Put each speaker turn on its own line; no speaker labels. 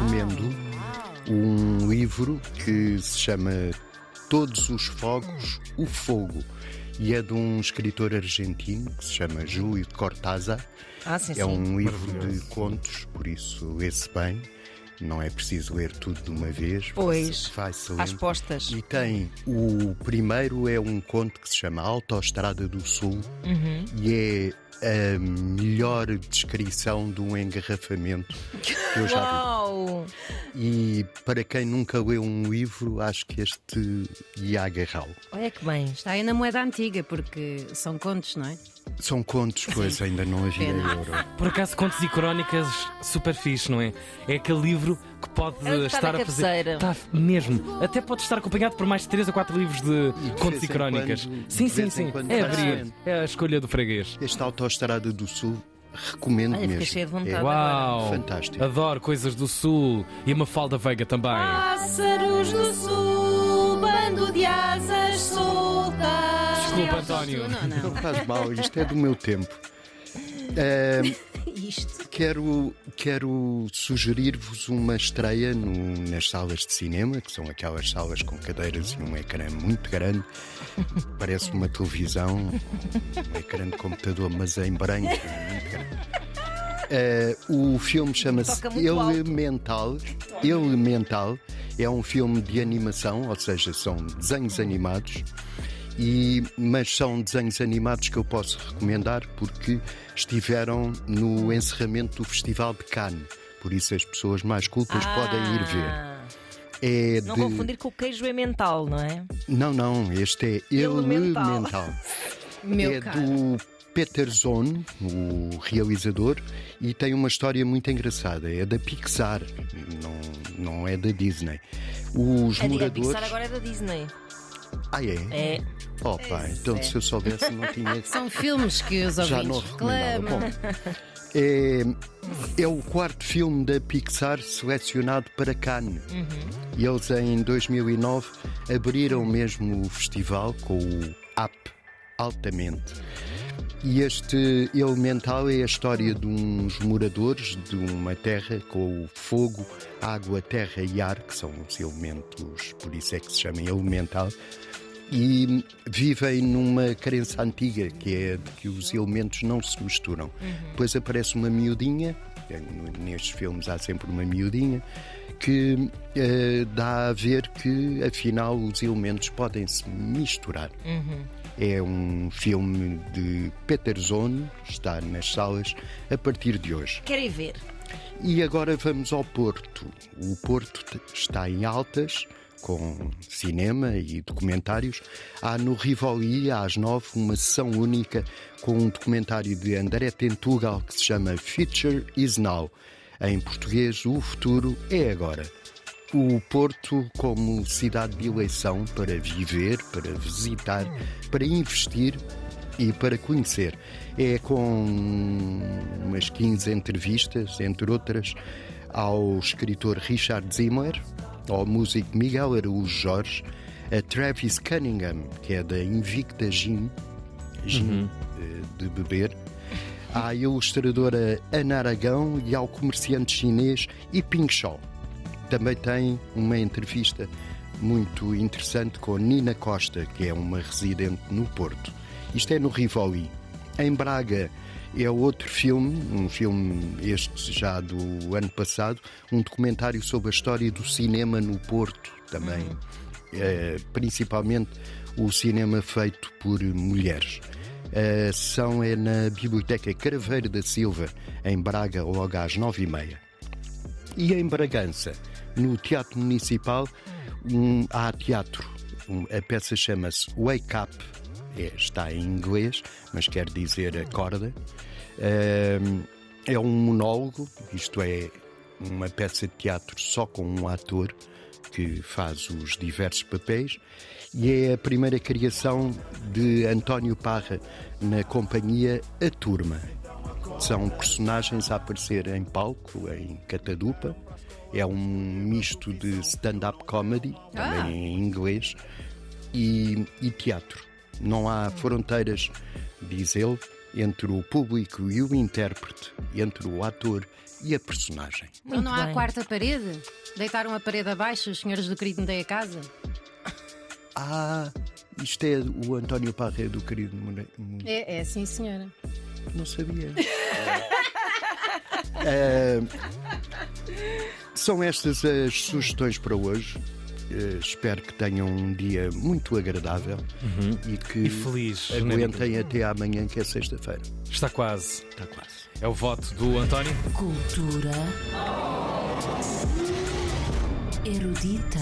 recomendo um livro que se chama Todos os Fogos, o Fogo. E é de um escritor argentino que se chama Júlio Cortázar.
Ah, sim,
É
sim.
um livro de contos, por isso lê-se bem. Não é preciso ler tudo de uma vez.
Pois,
Vai-se
Às postas.
E tem o primeiro é um conto que se chama Autoestrada do Sul
Uhum.
e é a melhor descrição de um engarrafamento que eu já
Uau!
vi. E para quem nunca leu um livro, acho que este ia agarrá-lo.
Olha que bem.
Está aí na moeda antiga, porque são contos, não é?
São contos, pois ainda não havia euro.
Por acaso, contos e crónicas super fixe, não é? É aquele livro que pode
É que está
estar a fazer. Está mesmo. Até pode estar acompanhado por mais de 3 ou 4 livros de contos e crónicas.
quando-
sim, sim, sim. É abrir. É a escolha do freguês.
Esta Autoestrada do Sul recomendo
fiquei
mesmo.
cheia de vontade.
É
Uau!
fantástico.
Adoro coisas do Sul e a Mafalda Veiga também.
Pássaros do sul, bando de asas soltas.
Desculpa, António.
Não, não.
Não faz mal, isto é do meu tempo. Ahm,
Isto.
Quero, quero sugerir-vos uma estreia no- nas salas de cinema, que são aquelas salas com cadeiras e um ecrã muito grande. Parece uma televisão, um ecrã de computador, mas em branco. Eh, o filme chama-se
alto.
Elemental. Elemental é um filme de animação, ou seja, são desenhos animados. E, mas são desenhos animados que eu posso recomendar porque estiveram no encerramento do Festival de Cannes. Por isso as pessoas mais cultas podem ir ver.
Ah,
É
Não
de...
confundir com o queijo é mental, não é?
Não, não, este é
Elemental.
Elemental.
Meu
é
caro.
do Peter Zone, o realizador, e tem uma história muito engraçada. É da Pixar, não, não é da Disney. Os
A, a
moradores.
Pixar agora é da Disney.
Ah, é?
É.
Oh, pá, então se eu soubesse, não tinha.
São filmes que os
Já não
ouvintes
recomendava.
reclamam.
Bom, é, é o quarto filme da Pixar selecionado para Cannes. E eles, em 2009, abriram mesmo o festival com o Up Altamente. E este Elemental é a história de uns moradores de uma terra com o fogo, água, terra e ar, que são os elementos, por isso é que se chama Elemental, e vivem numa crença antiga que é de que os elementos não se misturam. Depois aparece uma miudinha, é, nestes filmes há sempre uma miudinha, que eh, dá a ver que afinal os elementos podem se misturar. É um filme de Peter Zone, está nas salas a partir de hoje.
Querem ver?
E agora vamos ao Porto. O Porto está em altas, com cinema e documentários. Há no Rivoli, às nove, uma sessão única com um documentário de André Tentugal que se chama Future is Now. Em português, o futuro é agora. O Porto como cidade de eleição para viver, para visitar, para investir e para conhecer. É com umas 15 entrevistas, entre outras, ao escritor Richard Zimmer, ao músico Miguel Araújo Jorge, a Travis Cunningham, que é da Invicta Gin, gin eh, de beber, à ilustradora Ana Aragão e ao comerciante chinês Yiping Shaw. Também tem uma entrevista muito interessante com Nina Costa, que é uma residente no Porto. Isto é no Rivoli. Em Braga é outro filme, um filme este já do ano passado, um documentário sobre a história do cinema no Porto também. Eh, principalmente o cinema feito por mulheres. A sessão é na Biblioteca Craveiro da Silva, em Braga, logo às nove e meia. E em Bragança, no Teatro Municipal, um, há teatro. Um, a peça chama-se Wake Up, é, está em inglês, mas quer dizer acorda. Ahm, é um monólogo, isto é, uma peça de teatro só com um ator que faz os diversos papéis e é a primeira criação de António Parra na companhia A Turma. São personagens a aparecer em palco, em catadupa. É um misto de stand-up comedy, também em inglês, e, e teatro. Não há fronteiras, diz ele, entre o público e o intérprete, entre o ator e a personagem.
Então
Muito
não há
bem.
quarta parede? Deitaram a parede abaixo, os senhores do querido Mudei a Casa?
Ah, isto é o António Parra do querido More...
É, é sim, senhora.
Não sabia. Eh, são estas as sugestões para hoje. Eh, espero que tenham um dia muito agradável e que
E feliz.
aguentem até amanhã, que é sexta-feira.
Está quase.
Está quase.
É o voto do António.
Cultura erudita.